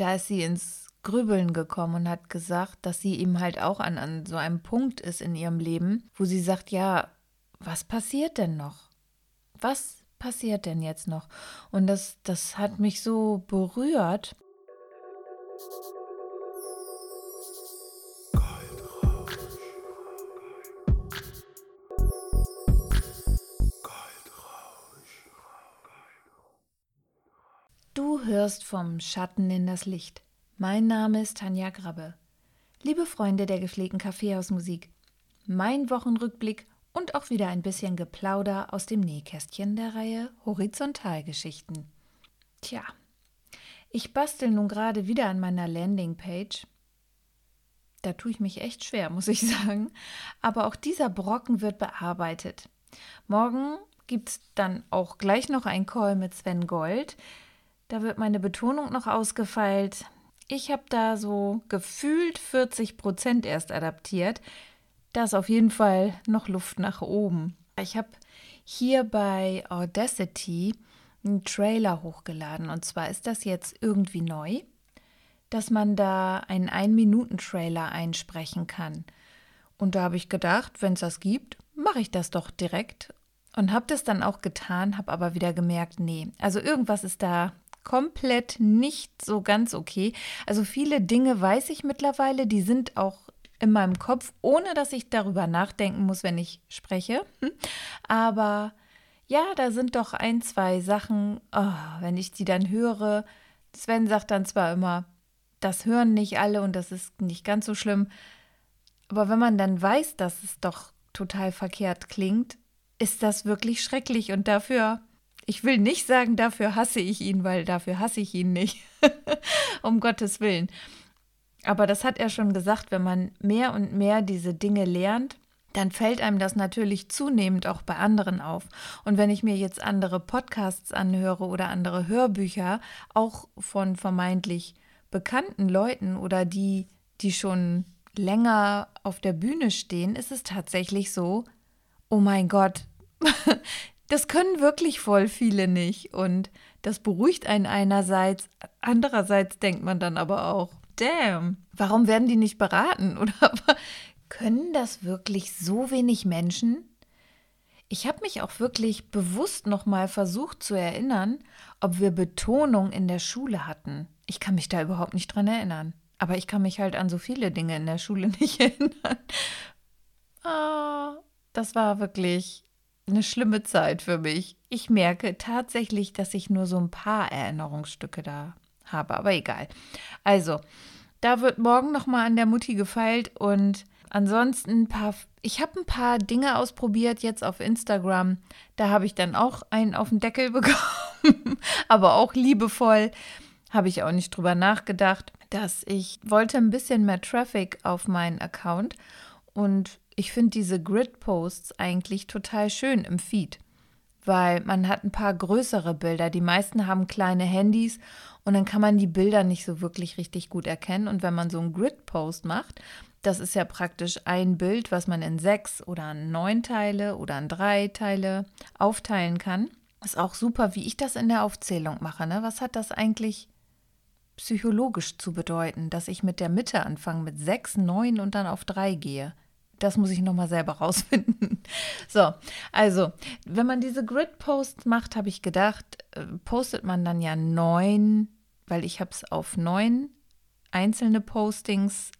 da ist sie ins Grübeln gekommen und hat gesagt, dass sie eben halt auch an, an so einem Punkt ist in ihrem Leben, wo sie sagt, ja, was passiert denn noch? Was passiert denn jetzt noch? Und das, das hat mich so berührt. Hörst vom Schatten in das Licht. Mein Name ist Tanja Grabbe. Liebe Freunde der gepflegten Kaffeehausmusik, mein Wochenrückblick und auch wieder ein bisschen Geplauder aus dem Nähkästchen der Reihe Horizontalgeschichten. Tja, ich bastel nun gerade wieder an meiner Landingpage. Da tue ich mich echt schwer, muss ich sagen. Aber auch dieser Brocken wird bearbeitet. Morgen gibt es dann auch gleich noch ein Call mit Sven Gold. Da wird meine Betonung noch ausgefeilt. Ich habe da so gefühlt 40 Prozent erst adaptiert. Da ist auf jeden Fall noch Luft nach oben. Ich habe hier bei Audacity einen Trailer hochgeladen. Und zwar ist das jetzt irgendwie neu, dass man da einen Ein-Minuten-Trailer einsprechen kann. Und da habe ich gedacht, wenn es das gibt, mache ich das doch direkt. Und habe das dann auch getan, habe aber wieder gemerkt, nee, also irgendwas ist da komplett nicht so ganz okay. Also viele Dinge weiß ich mittlerweile, die sind auch in meinem Kopf, ohne dass ich darüber nachdenken muss, wenn ich spreche. Aber ja, da sind doch ein, zwei Sachen, oh, wenn ich die dann höre. Sven sagt dann zwar immer, das hören nicht alle und das ist nicht ganz so schlimm. Aber wenn man dann weiß, dass es doch total verkehrt klingt, ist das wirklich schrecklich und dafür, ich will nicht sagen, dafür hasse ich ihn, weil dafür hasse ich ihn nicht. um Gottes Willen. Aber das hat er schon gesagt, wenn man mehr und mehr diese Dinge lernt, dann fällt einem das natürlich zunehmend auch bei anderen auf. Und wenn ich mir jetzt andere Podcasts anhöre oder andere Hörbücher, auch von vermeintlich bekannten Leuten oder die, die schon länger auf der Bühne stehen, ist es tatsächlich so, oh mein Gott, das können wirklich voll viele nicht. Und das beruhigt einen einerseits, andererseits denkt man dann aber auch, damn, warum werden die nicht beraten? Oder können das wirklich so wenig Menschen? Ich habe mich auch wirklich bewusst nochmal versucht zu erinnern, ob wir Betonung in der Schule hatten. Ich kann mich da überhaupt nicht dran erinnern. Aber ich kann mich halt an so viele Dinge in der Schule nicht erinnern. Ah, das war wirklich eine schlimme Zeit für mich. Ich merke tatsächlich, dass ich nur so ein paar Erinnerungsstücke da habe, aber egal. Also, da wird morgen noch mal an der Mutti gefeilt und ansonsten ein paar ich habe ein paar Dinge ausprobiert jetzt auf Instagram. Da habe ich dann auch einen auf den Deckel bekommen, aber auch liebevoll. Habe ich auch nicht drüber nachgedacht, dass ich wollte ein bisschen mehr Traffic auf meinen Account und ich finde diese Grid-Posts eigentlich total schön im Feed weil man hat ein paar größere Bilder. Die meisten haben kleine Handys und dann kann man die Bilder nicht so wirklich richtig gut erkennen. Und wenn man so einen Grid-Post macht, das ist ja praktisch ein Bild, was man in sechs oder neun Teile oder in drei Teile aufteilen kann. Ist auch super, wie ich das in der Aufzählung mache. Ne? Was hat das eigentlich psychologisch zu bedeuten, dass ich mit der Mitte anfange, mit sechs, neun und dann auf drei gehe? Das muss ich nochmal selber rausfinden. so, also, wenn man diese Grid-Posts macht, habe ich gedacht, äh, postet man dann ja neun, weil ich habe es auf neun einzelne Postings.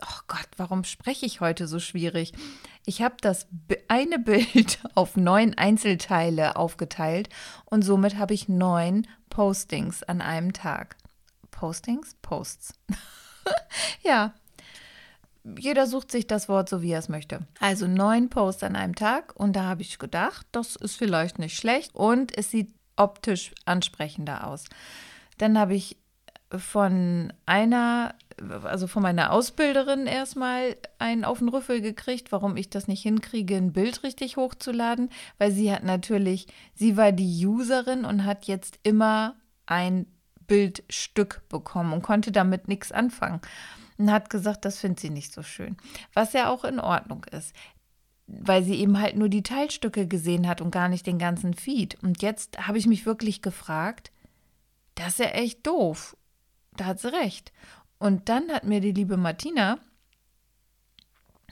Oh Gott, warum spreche ich heute so schwierig? Ich habe das eine Bild auf neun Einzelteile aufgeteilt und somit habe ich neun Postings an einem Tag. Postings? Posts. ja, jeder sucht sich das Wort so, wie er es möchte. Also neun Posts an einem Tag und da habe ich gedacht, das ist vielleicht nicht schlecht und es sieht optisch ansprechender aus. Dann habe ich von einer, also von meiner Ausbilderin erstmal einen auf den Rüffel gekriegt, warum ich das nicht hinkriege, ein Bild richtig hochzuladen, weil sie hat natürlich, sie war die Userin und hat jetzt immer ein Bildstück bekommen und konnte damit nichts anfangen und hat gesagt, das findet sie nicht so schön. Was ja auch in Ordnung ist, weil sie eben halt nur die Teilstücke gesehen hat und gar nicht den ganzen Feed. Und jetzt habe ich mich wirklich gefragt, das ist ja echt doof. da hat sie recht. Und dann hat mir die liebe Martina,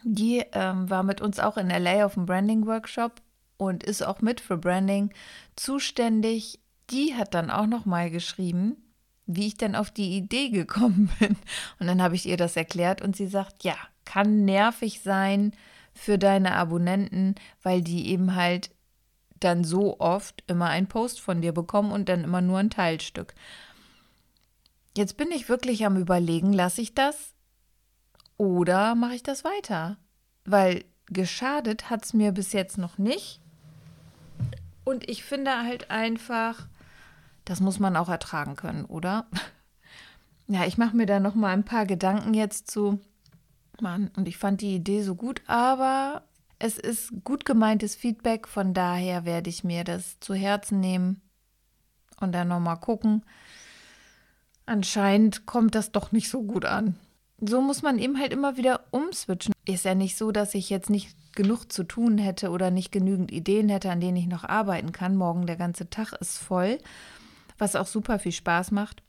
die ähm, war mit uns auch in LA auf dem Branding Workshop und ist auch mit für Branding zuständig. Die hat dann auch noch mal geschrieben, wie ich denn auf die Idee gekommen bin. Und dann habe ich ihr das erklärt und sie sagt, ja, kann nervig sein für deine Abonnenten, weil die eben halt dann so oft immer einen Post von dir bekommen und dann immer nur ein Teilstück. Jetzt bin ich wirklich am Überlegen, lasse ich das oder mache ich das weiter? Weil geschadet hat es mir bis jetzt noch nicht. Und ich finde halt einfach, das muss man auch ertragen können, oder? Ja, ich mache mir da noch mal ein paar Gedanken jetzt zu. Mann, und ich fand die Idee so gut, aber es ist gut gemeintes Feedback, von daher werde ich mir das zu Herzen nehmen und dann noch mal gucken. Anscheinend kommt das doch nicht so gut an. So muss man eben halt immer wieder umswitchen. Ist ja nicht so, dass ich jetzt nicht genug zu tun hätte oder nicht genügend Ideen hätte, an denen ich noch arbeiten kann. Morgen der ganze Tag ist voll, was auch super viel Spaß macht.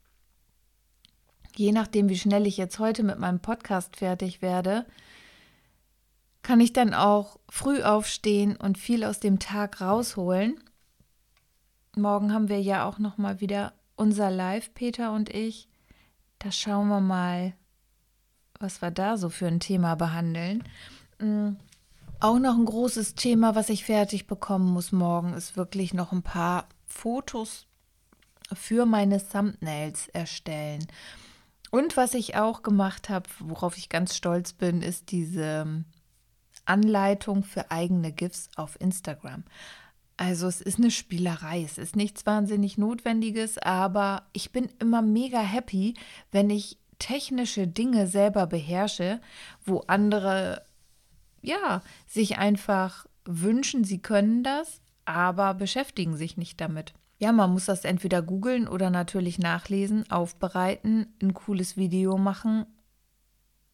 Je nachdem, wie schnell ich jetzt heute mit meinem Podcast fertig werde, kann ich dann auch früh aufstehen und viel aus dem Tag rausholen. Morgen haben wir ja auch noch mal wieder unser Live, Peter und ich. Da schauen wir mal, was wir da so für ein Thema behandeln. Mm, auch noch ein großes Thema, was ich fertig bekommen muss morgen, ist wirklich noch ein paar Fotos für meine Thumbnails erstellen. Und was ich auch gemacht habe, worauf ich ganz stolz bin, ist diese Anleitung für eigene GIFs auf Instagram. Also es ist eine Spielerei, es ist nichts wahnsinnig Notwendiges, aber ich bin immer mega happy, wenn ich technische Dinge selber beherrsche, wo andere ja sich einfach wünschen, sie können das, aber beschäftigen sich nicht damit. Ja, man muss das entweder googeln oder natürlich nachlesen, aufbereiten, ein cooles Video machen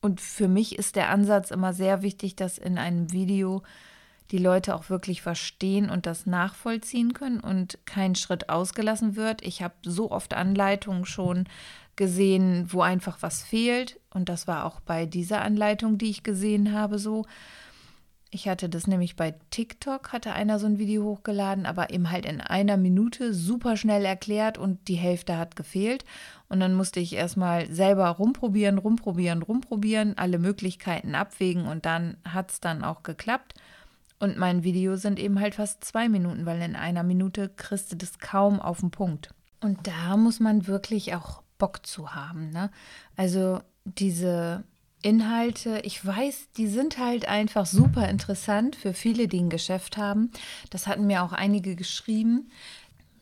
und für mich ist der Ansatz immer sehr wichtig, dass in einem Video die Leute auch wirklich verstehen und das nachvollziehen können und kein Schritt ausgelassen wird. Ich habe so oft Anleitungen schon gesehen, wo einfach was fehlt. Und das war auch bei dieser Anleitung, die ich gesehen habe, so. Ich hatte das nämlich bei TikTok, hatte einer so ein Video hochgeladen, aber eben halt in einer Minute super schnell erklärt und die Hälfte hat gefehlt. Und dann musste ich erstmal selber rumprobieren, rumprobieren, rumprobieren, alle Möglichkeiten abwägen und dann hat es dann auch geklappt. Und mein Video sind eben halt fast zwei Minuten, weil in einer Minute kriegst du das kaum auf den Punkt. Und da muss man wirklich auch Bock zu haben. Ne? Also diese Inhalte, ich weiß, die sind halt einfach super interessant für viele, die ein Geschäft haben. Das hatten mir auch einige geschrieben.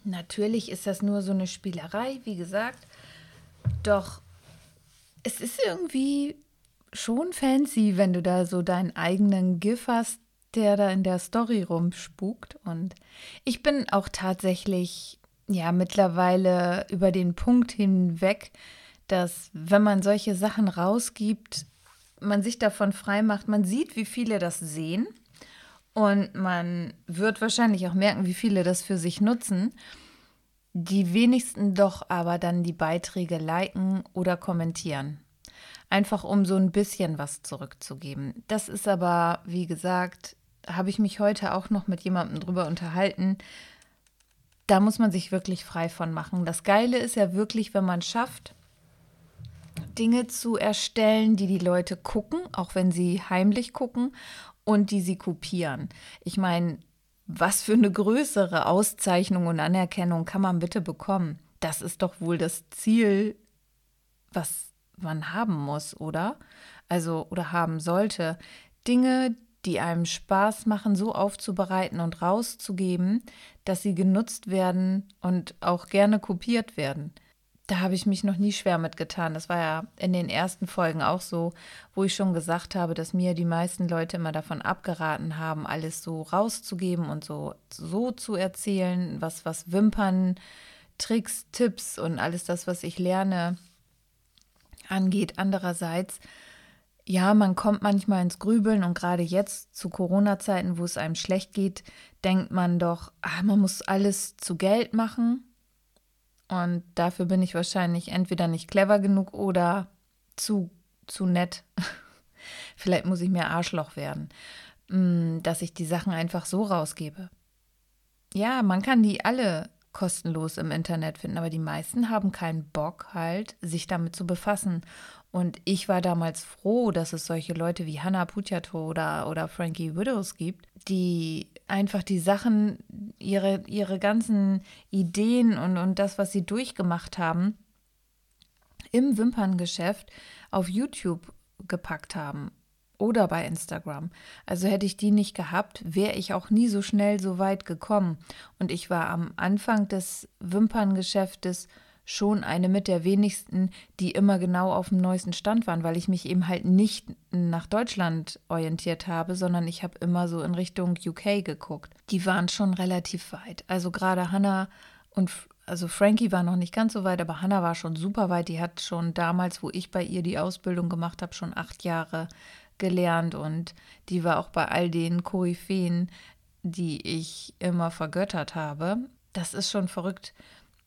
Natürlich ist das nur so eine Spielerei, wie gesagt. Doch es ist irgendwie schon fancy, wenn du da so deinen eigenen GIF hast, der da in der Story rumspukt. Und ich bin auch tatsächlich, ja, mittlerweile über den Punkt hinweg, dass wenn man solche Sachen rausgibt, man sich davon frei macht. Man sieht, wie viele das sehen und man wird wahrscheinlich auch merken, wie viele das für sich nutzen. Die wenigsten doch aber dann die Beiträge liken oder kommentieren. Einfach um so ein bisschen was zurückzugeben. Das ist aber, wie gesagt, habe ich mich heute auch noch mit jemandem drüber unterhalten. Da muss man sich wirklich frei von machen. Das Geile ist ja wirklich, wenn man schafft, Dinge zu erstellen, die die Leute gucken, auch wenn sie heimlich gucken und die sie kopieren. Ich meine, was für eine größere Auszeichnung und Anerkennung kann man bitte bekommen? Das ist doch wohl das Ziel, was man haben muss, oder? Also, oder haben sollte. Dinge, die einem Spaß machen, so aufzubereiten und rauszugeben, dass sie genutzt werden und auch gerne kopiert werden da habe ich mich noch nie schwer mitgetan. Das war ja in den ersten Folgen auch so, wo ich schon gesagt habe, dass mir die meisten Leute immer davon abgeraten haben, alles so rauszugeben und so, so zu erzählen, was, was Wimpern, Tricks, Tipps und alles das, was ich lerne, angeht. Andererseits, ja, man kommt manchmal ins Grübeln und gerade jetzt zu Corona-Zeiten, wo es einem schlecht geht, denkt man doch, ah, man muss alles zu Geld machen Und dafür bin ich wahrscheinlich entweder nicht clever genug oder zu, zu nett. Vielleicht muss ich mehr Arschloch werden, mm, dass ich die Sachen einfach so rausgebe. Ja, man kann die alle kostenlos im Internet finden, aber die meisten haben keinen Bock halt, sich damit zu befassen. Und ich war damals froh, dass es solche Leute wie Hannah Pujato oder, oder Frankie Widows gibt, die einfach die Sachen, ihre, ihre ganzen Ideen und, und das, was sie durchgemacht haben, im Wimperngeschäft auf YouTube gepackt haben oder bei Instagram. Also hätte ich die nicht gehabt, wäre ich auch nie so schnell so weit gekommen. Und ich war am Anfang des Wimperngeschäftes schon eine mit der wenigsten, die immer genau auf dem neuesten Stand waren, weil ich mich eben halt nicht nach Deutschland orientiert habe, sondern ich habe immer so in Richtung UK geguckt. Die waren schon relativ weit. Also gerade Hannah und also Frankie war noch nicht ganz so weit, aber Hannah war schon super weit. Die hat schon damals, wo ich bei ihr die Ausbildung gemacht habe, schon acht Jahre gelernt und die war auch bei all den Koryphäen, die ich immer vergöttert habe. Das ist schon verrückt,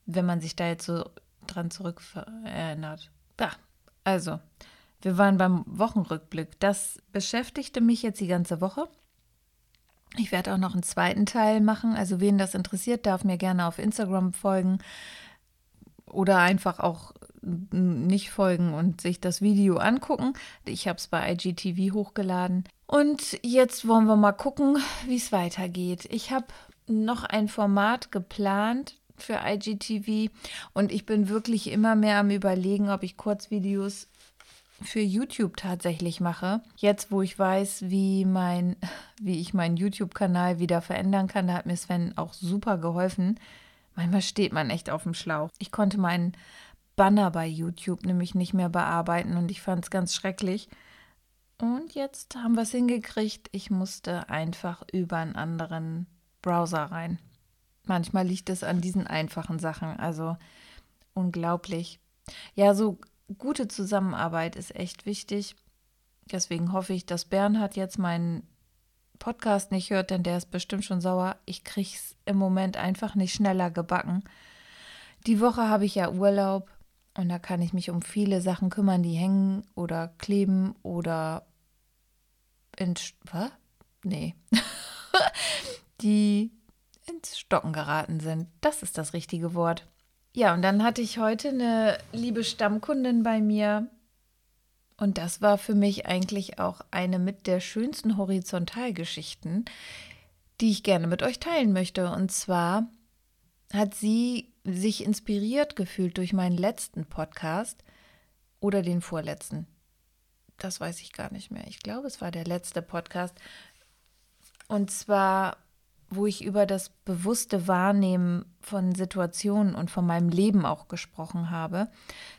wenn man sich da jetzt so dran zurück erinnert. Ja, also, wir waren beim Wochenrückblick. Das beschäftigte mich jetzt die ganze Woche. Ich werde auch noch einen zweiten Teil machen. Also, wen das interessiert, darf mir gerne auf Instagram folgen oder einfach auch nicht folgen und sich das Video angucken. Ich habe es bei IGTV hochgeladen. Und jetzt wollen wir mal gucken, wie es weitergeht. Ich habe noch ein Format geplant für IGTV und ich bin wirklich immer mehr am Überlegen, ob ich Kurzvideos für YouTube tatsächlich mache. Jetzt, wo ich weiß, wie mein, wie ich meinen YouTube-Kanal wieder verändern kann, da hat mir Sven auch super geholfen. Manchmal steht man echt auf dem Schlauch. Ich konnte meinen Banner bei YouTube nämlich nicht mehr bearbeiten und ich fand es ganz schrecklich. Und jetzt haben wir es hingekriegt. Ich musste einfach über einen anderen Browser rein. Manchmal liegt es an diesen einfachen Sachen. Also unglaublich. Ja, so gute Zusammenarbeit ist echt wichtig. Deswegen hoffe ich, dass Bernhard jetzt meinen Podcast nicht hört, denn der ist bestimmt schon sauer. Ich kriege es im Moment einfach nicht schneller gebacken. Die Woche habe ich ja Urlaub und da kann ich mich um viele Sachen kümmern, die hängen oder kleben oder in was? Nee. die ins Stocken geraten sind. Das ist das richtige Wort. Ja, und dann hatte ich heute eine liebe Stammkundin bei mir, und das war für mich eigentlich auch eine mit der schönsten Horizontalgeschichten, die ich gerne mit euch teilen möchte. Und zwar hat sie sich inspiriert gefühlt durch meinen letzten Podcast oder den vorletzten. Das weiß ich gar nicht mehr. Ich glaube, es war der letzte Podcast. Und zwar wo ich über das bewusste Wahrnehmen von Situationen und von meinem Leben auch gesprochen habe,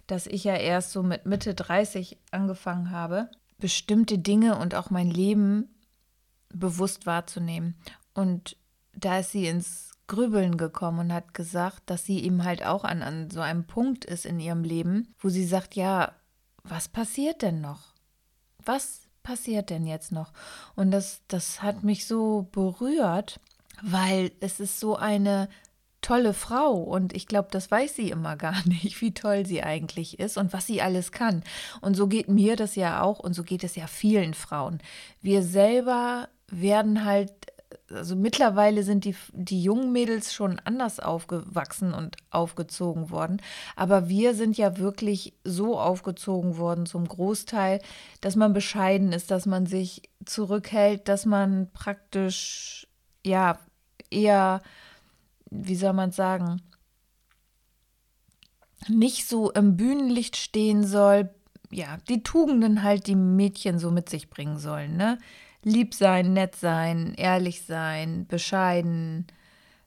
dass ich ja erst so mit Mitte 30 angefangen habe, bestimmte Dinge und auch mein Leben bewusst wahrzunehmen. Und da ist sie ins Grübeln gekommen und hat gesagt, dass sie eben halt auch an, an so einem Punkt ist in ihrem Leben, wo sie sagt, ja, was passiert denn noch? Was passiert denn jetzt noch? Und das, das hat mich so berührt, weil es ist so eine tolle Frau und ich glaube, das weiß sie immer gar nicht, wie toll sie eigentlich ist und was sie alles kann. Und so geht mir das ja auch und so geht es ja vielen Frauen. Wir selber werden halt, also mittlerweile sind die, die jungen Mädels schon anders aufgewachsen und aufgezogen worden, aber wir sind ja wirklich so aufgezogen worden zum Großteil, dass man bescheiden ist, dass man sich zurückhält, dass man praktisch ja eher, wie soll man sagen, nicht so im Bühnenlicht stehen soll, ja, die Tugenden halt die Mädchen so mit sich bringen sollen, ne? Lieb sein, nett sein, ehrlich sein, bescheiden,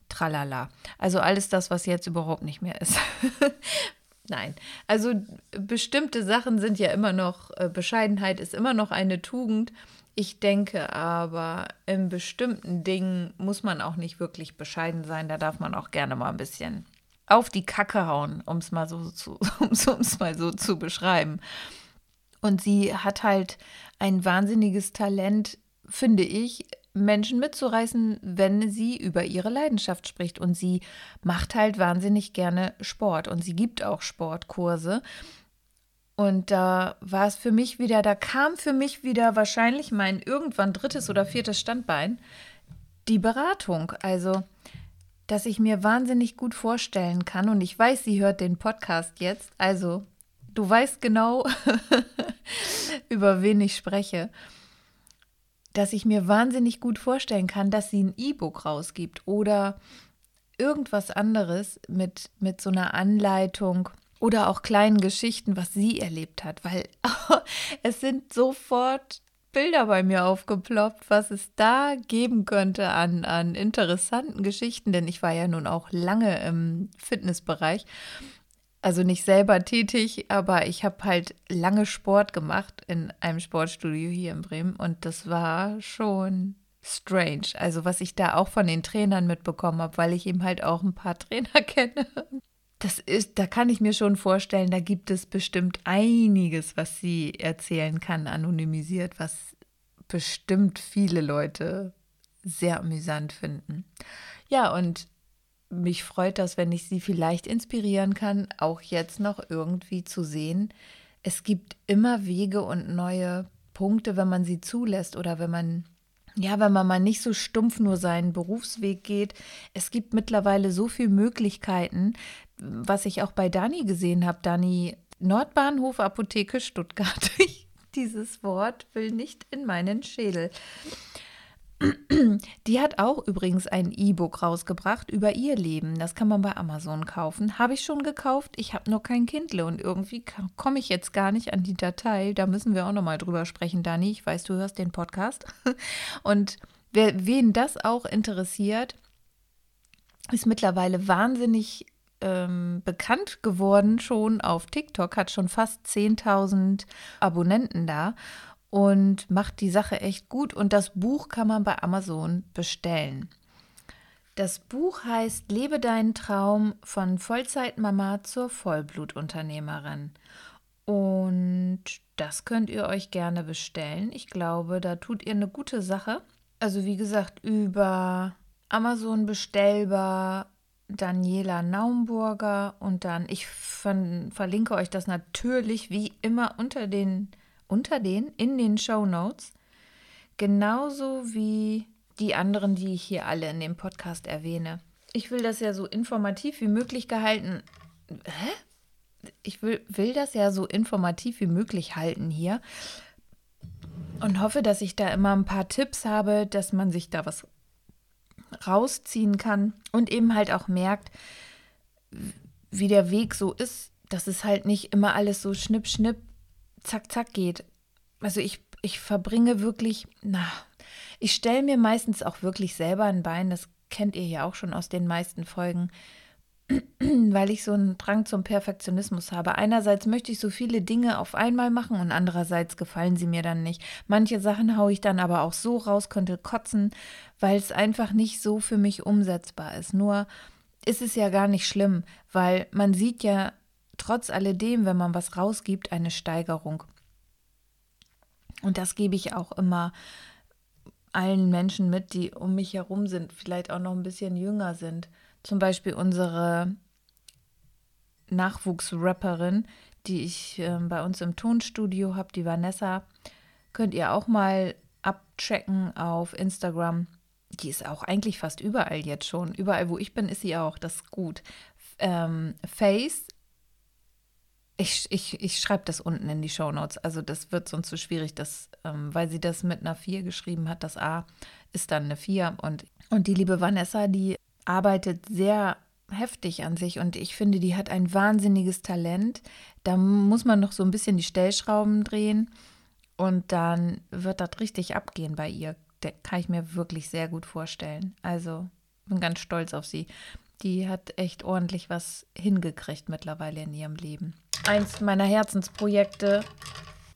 tralala. Also alles das, was jetzt überhaupt nicht mehr ist. Nein, also bestimmte Sachen sind ja immer noch, äh, Bescheidenheit ist immer noch eine Tugend ich denke aber, in bestimmten Dingen muss man auch nicht wirklich bescheiden sein. Da darf man auch gerne mal ein bisschen auf die Kacke hauen, um es mal so zu, mal so zu beschreiben. Und sie hat halt ein wahnsinniges Talent, finde ich, Menschen mitzureißen, wenn sie über ihre Leidenschaft spricht. Und sie macht halt wahnsinnig gerne Sport und sie gibt auch Sportkurse. Und da war es für mich wieder, da kam für mich wieder wahrscheinlich mein irgendwann drittes oder viertes Standbein, die Beratung. Also, dass ich mir wahnsinnig gut vorstellen kann. Und ich weiß, sie hört den Podcast jetzt. Also, du weißt genau, über wen ich spreche. Dass ich mir wahnsinnig gut vorstellen kann, dass sie ein E-Book rausgibt oder irgendwas anderes mit, mit so einer Anleitung oder auch kleinen Geschichten, was sie erlebt hat, weil es sind sofort Bilder bei mir aufgeploppt, was es da geben könnte an, an interessanten Geschichten, denn ich war ja nun auch lange im Fitnessbereich. Also nicht selber tätig, aber ich habe halt lange Sport gemacht in einem Sportstudio hier in Bremen und das war schon strange. Also was ich da auch von den Trainern mitbekommen habe, weil ich eben halt auch ein paar Trainer kenne das ist, da kann ich mir schon vorstellen, da gibt es bestimmt einiges, was sie erzählen kann, anonymisiert, was bestimmt viele Leute sehr amüsant finden. Ja, und mich freut das, wenn ich sie vielleicht inspirieren kann, auch jetzt noch irgendwie zu sehen. Es gibt immer Wege und neue Punkte, wenn man sie zulässt oder wenn man ja, wenn man mal nicht so stumpf nur seinen Berufsweg geht. Es gibt mittlerweile so viele Möglichkeiten, was ich auch bei Dani gesehen habe. Dani, Nordbahnhof Apotheke Stuttgart. Dieses Wort will nicht in meinen Schädel. Die hat auch übrigens ein E-Book rausgebracht über ihr Leben. Das kann man bei Amazon kaufen. Habe ich schon gekauft. Ich habe nur kein Kindle und irgendwie komme ich jetzt gar nicht an die Datei. Da müssen wir auch noch mal drüber sprechen, Dani. Ich weiß, du hörst den Podcast. Und wer, wen das auch interessiert, ist mittlerweile wahnsinnig ähm, bekannt geworden schon auf TikTok, hat schon fast 10.000 Abonnenten da und macht die Sache echt gut. Und das Buch kann man bei Amazon bestellen. Das Buch heißt Lebe deinen Traum von Vollzeitmama zur Vollblutunternehmerin. Und das könnt ihr euch gerne bestellen. Ich glaube, da tut ihr eine gute Sache. Also wie gesagt, über Amazon bestellbar Daniela Naumburger und dann, ich verlinke euch das natürlich wie immer unter den unter den in den Show Notes, genauso wie die anderen, die ich hier alle in dem Podcast erwähne. Ich will das ja so informativ wie möglich gehalten. Hä? Ich will, will das ja so informativ wie möglich halten hier und hoffe, dass ich da immer ein paar Tipps habe, dass man sich da was rausziehen kann und eben halt auch merkt, wie der Weg so ist, dass es halt nicht immer alles so schnipp, schnipp zack, zack geht. Also ich, ich verbringe wirklich, na, ich stelle mir meistens auch wirklich selber ein Bein, das kennt ihr ja auch schon aus den meisten Folgen, weil ich so einen Drang zum Perfektionismus habe. Einerseits möchte ich so viele Dinge auf einmal machen und andererseits gefallen sie mir dann nicht. Manche Sachen haue ich dann aber auch so raus, könnte kotzen, weil es einfach nicht so für mich umsetzbar ist. Nur ist es ja gar nicht schlimm, weil man sieht ja trotz alledem, wenn man was rausgibt, eine Steigerung. Und das gebe ich auch immer allen Menschen mit, die um mich herum sind, vielleicht auch noch ein bisschen jünger sind. Zum Beispiel unsere Nachwuchsrapperin, die ich äh, bei uns im Tonstudio habe, die Vanessa, könnt ihr auch mal abchecken auf Instagram. Die ist auch eigentlich fast überall jetzt schon. Überall, wo ich bin, ist sie auch. Das ist gut. Ähm, Face ich, ich, ich schreibe das unten in die Show Notes. Also das wird sonst so schwierig, dass, ähm, weil sie das mit einer 4 geschrieben hat. Das A ist dann eine 4. Und, und die liebe Vanessa, die arbeitet sehr heftig an sich und ich finde, die hat ein wahnsinniges Talent. Da muss man noch so ein bisschen die Stellschrauben drehen und dann wird das richtig abgehen bei ihr. Das kann ich mir wirklich sehr gut vorstellen. Also bin ganz stolz auf sie. Die hat echt ordentlich was hingekriegt mittlerweile in ihrem Leben eins meiner Herzensprojekte,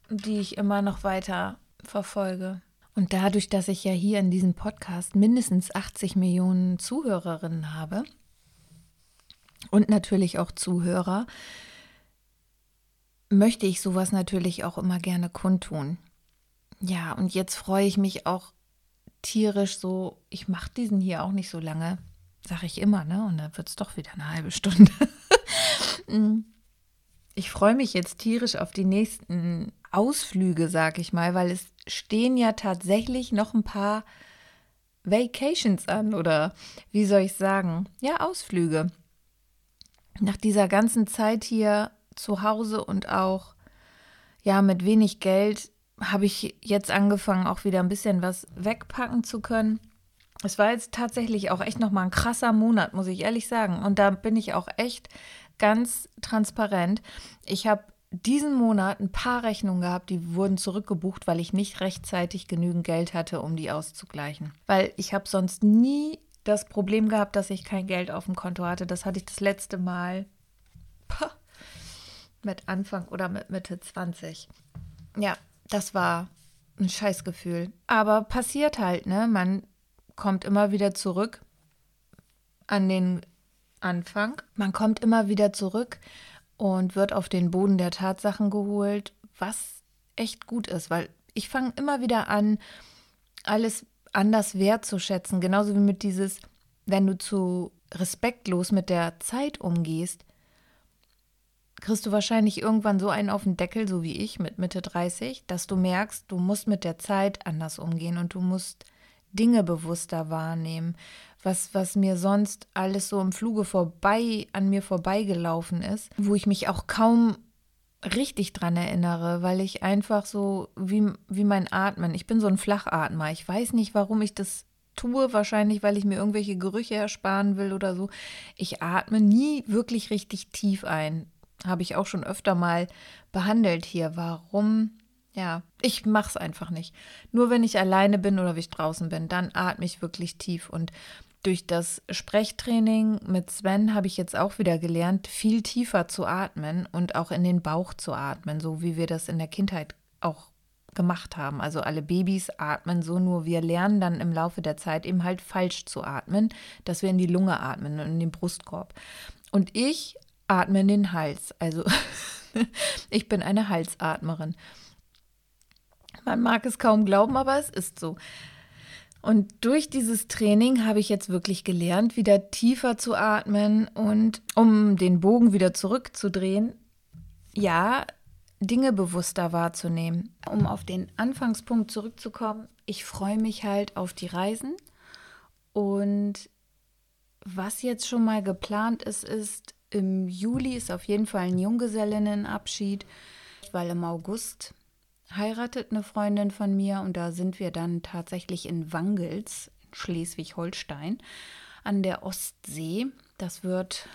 die ich immer noch weiter verfolge. Und dadurch, dass ich ja hier in diesem Podcast mindestens 80 Millionen Zuhörerinnen habe und natürlich auch Zuhörer, möchte ich sowas natürlich auch immer gerne kundtun. Ja, und jetzt freue ich mich auch tierisch so, ich mache diesen hier auch nicht so lange, sage ich immer, ne? Und dann wird es doch wieder eine halbe Stunde. Mm. ich freue mich jetzt tierisch auf die nächsten Ausflüge, sag ich mal, weil es stehen ja tatsächlich noch ein paar Vacations an oder wie soll ich sagen? Ja, Ausflüge. Nach dieser ganzen Zeit hier zu Hause und auch ja mit wenig Geld habe ich jetzt angefangen, auch wieder ein bisschen was wegpacken zu können. Es war jetzt tatsächlich auch echt nochmal ein krasser Monat, muss ich ehrlich sagen. Und da bin ich auch echt ganz transparent. Ich habe diesen Monat ein paar Rechnungen gehabt, die wurden zurückgebucht, weil ich nicht rechtzeitig genügend Geld hatte, um die auszugleichen. Weil ich habe sonst nie das Problem gehabt, dass ich kein Geld auf dem Konto hatte. Das hatte ich das letzte Mal mit Anfang oder mit Mitte 20. Ja, das war ein Scheißgefühl. Aber passiert halt, ne? Man kommt immer wieder zurück an den Anfang. Man kommt immer wieder zurück und wird auf den Boden der Tatsachen geholt, was echt gut ist, weil ich fange immer wieder an, alles anders wertzuschätzen. Genauso wie mit dieses, wenn du zu respektlos mit der Zeit umgehst, kriegst du wahrscheinlich irgendwann so einen auf den Deckel, so wie ich mit Mitte 30, dass du merkst, du musst mit der Zeit anders umgehen und du musst Dinge bewusster wahrnehmen, was, was mir sonst alles so im Fluge vorbei, an mir vorbeigelaufen ist, wo ich mich auch kaum richtig dran erinnere, weil ich einfach so wie, wie mein Atmen, ich bin so ein Flachatmer. Ich weiß nicht, warum ich das tue, wahrscheinlich, weil ich mir irgendwelche Gerüche ersparen will oder so. Ich atme nie wirklich richtig tief ein. Habe ich auch schon öfter mal behandelt hier. Warum? Ja, ich mache es einfach nicht. Nur wenn ich alleine bin oder wenn ich draußen bin, dann atme ich wirklich tief. Und durch das Sprechtraining mit Sven habe ich jetzt auch wieder gelernt, viel tiefer zu atmen und auch in den Bauch zu atmen, so wie wir das in der Kindheit auch gemacht haben. Also alle Babys atmen so, nur wir lernen dann im Laufe der Zeit eben halt falsch zu atmen, dass wir in die Lunge atmen, in den Brustkorb. Und ich atme in den Hals. Also ich bin eine Halsatmerin. Man mag es kaum glauben, aber es ist so. Und durch dieses Training habe ich jetzt wirklich gelernt, wieder tiefer zu atmen und um den Bogen wieder zurückzudrehen, ja, Dinge bewusster wahrzunehmen. Um auf den Anfangspunkt zurückzukommen, ich freue mich halt auf die Reisen. Und was jetzt schon mal geplant ist, ist, im Juli ist auf jeden Fall ein Junggesellinnenabschied, weil im August heiratet eine Freundin von mir und da sind wir dann tatsächlich in Wangels, in Schleswig-Holstein, an der Ostsee. Das wird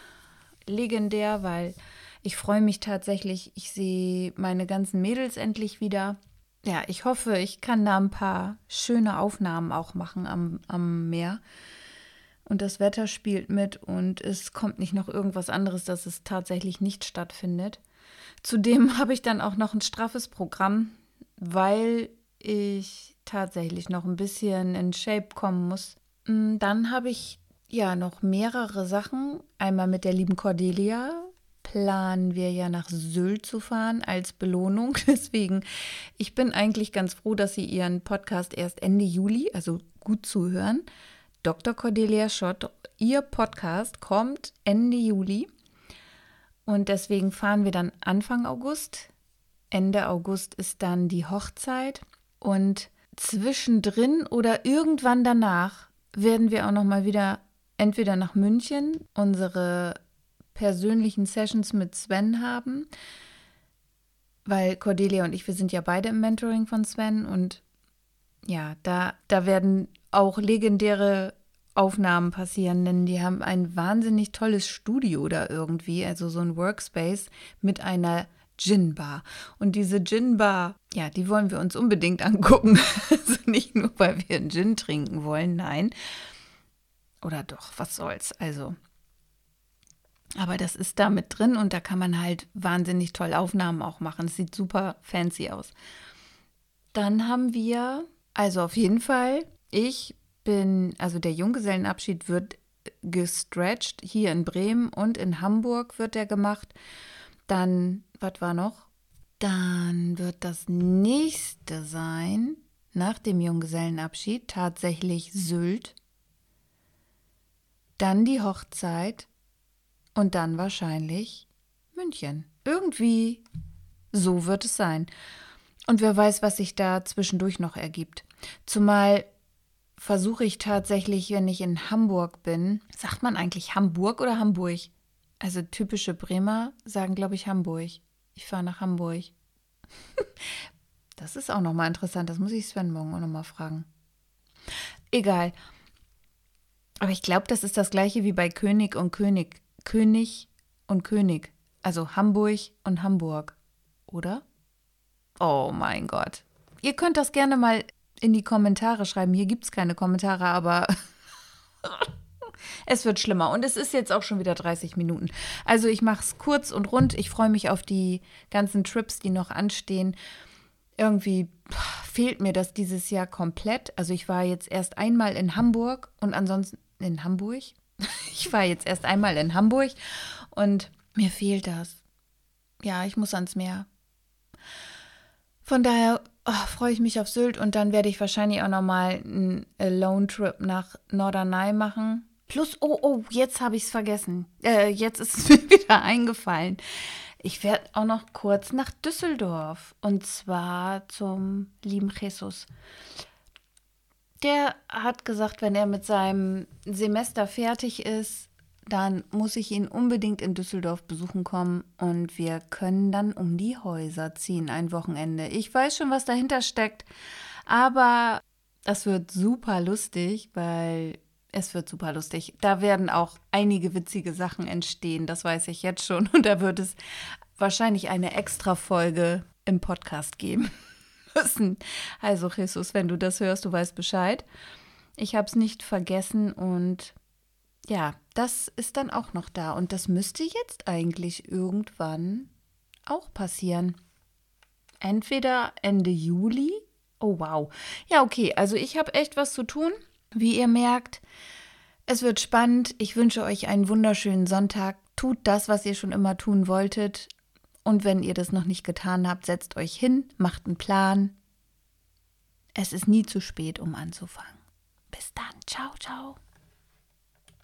legendär, weil ich freue mich tatsächlich, ich sehe meine ganzen Mädels endlich wieder. Ja, ich hoffe, ich kann da ein paar schöne Aufnahmen auch machen am, am Meer. Und das Wetter spielt mit und es kommt nicht noch irgendwas anderes, dass es tatsächlich nicht stattfindet. Zudem habe ich dann auch noch ein straffes Programm weil ich tatsächlich noch ein bisschen in Shape kommen muss. Mm, dann habe ich ja noch mehrere Sachen. Einmal mit der lieben Cordelia planen wir ja nach Sylt zu fahren als Belohnung. Deswegen, ich bin eigentlich ganz froh, dass sie ihren Podcast erst Ende Juli, also gut zuhören. Dr. Cordelia Schott, ihr Podcast kommt Ende Juli. Und deswegen fahren wir dann Anfang August Ende August ist dann die Hochzeit und zwischendrin oder irgendwann danach werden wir auch noch mal wieder entweder nach München unsere persönlichen Sessions mit Sven haben, weil Cordelia und ich, wir sind ja beide im Mentoring von Sven und ja, da, da werden auch legendäre Aufnahmen passieren, denn die haben ein wahnsinnig tolles Studio da irgendwie, also so ein Workspace mit einer Gin Bar. Und diese Gin Bar, ja, die wollen wir uns unbedingt angucken. also nicht nur, weil wir einen Gin trinken wollen, nein. Oder doch, was soll's. Also. Aber das ist da mit drin und da kann man halt wahnsinnig toll Aufnahmen auch machen. Es sieht super fancy aus. Dann haben wir, also auf jeden Fall, ich bin, also der Junggesellenabschied wird gestretched hier in Bremen und in Hamburg wird der gemacht. Dann, was war noch? Dann wird das nächste sein nach dem Junggesellenabschied tatsächlich Sylt, dann die Hochzeit und dann wahrscheinlich München. Irgendwie so wird es sein. Und wer weiß, was sich da zwischendurch noch ergibt. Zumal versuche ich tatsächlich, wenn ich in Hamburg bin, sagt man eigentlich Hamburg oder Hamburg? Also typische Bremer sagen, glaube ich, Hamburg. Ich fahre nach Hamburg. das ist auch nochmal interessant. Das muss ich Sven morgen auch nochmal fragen. Egal. Aber ich glaube, das ist das gleiche wie bei König und König. König und König. Also Hamburg und Hamburg. Oder? Oh mein Gott. Ihr könnt das gerne mal in die Kommentare schreiben. Hier gibt es keine Kommentare, aber es wird schlimmer. Und es ist jetzt auch schon wieder 30 Minuten. Also ich mache es kurz und rund. Ich freue mich auf die ganzen Trips, die noch anstehen. Irgendwie fehlt mir das dieses Jahr komplett. Also ich war jetzt erst einmal in Hamburg und ansonsten in Hamburg. Ich war jetzt erst einmal in Hamburg und mir fehlt das. Ja, ich muss ans Meer. Von daher oh, freue ich mich auf Sylt und dann werde ich wahrscheinlich auch nochmal einen Alone-Trip nach Norderney machen. Plus, oh, oh, jetzt habe ich es vergessen. Äh, jetzt ist es mir wieder eingefallen. Ich werde auch noch kurz nach Düsseldorf und zwar zum lieben Jesus. Der hat gesagt, wenn er mit seinem Semester fertig ist, dann muss ich ihn unbedingt in Düsseldorf besuchen kommen und wir können dann um die Häuser ziehen ein Wochenende. Ich weiß schon, was dahinter steckt, aber das wird super lustig, weil es wird super lustig. Da werden auch einige witzige Sachen entstehen, das weiß ich jetzt schon. Und da wird es wahrscheinlich eine extra Folge im Podcast geben müssen. Also, Jesus, wenn du das hörst, du weißt Bescheid. Ich habe es nicht vergessen und ja, das ist dann auch noch da. Und das müsste jetzt eigentlich irgendwann auch passieren. Entweder Ende Juli. Oh wow. Ja, okay. Also ich habe echt was zu tun. Wie ihr merkt, es wird spannend. Ich wünsche euch einen wunderschönen Sonntag. Tut das, was ihr schon immer tun wolltet. Und wenn ihr das noch nicht getan habt, setzt euch hin, macht einen Plan. Es ist nie zu spät, um anzufangen. Bis dann. Ciao, ciao.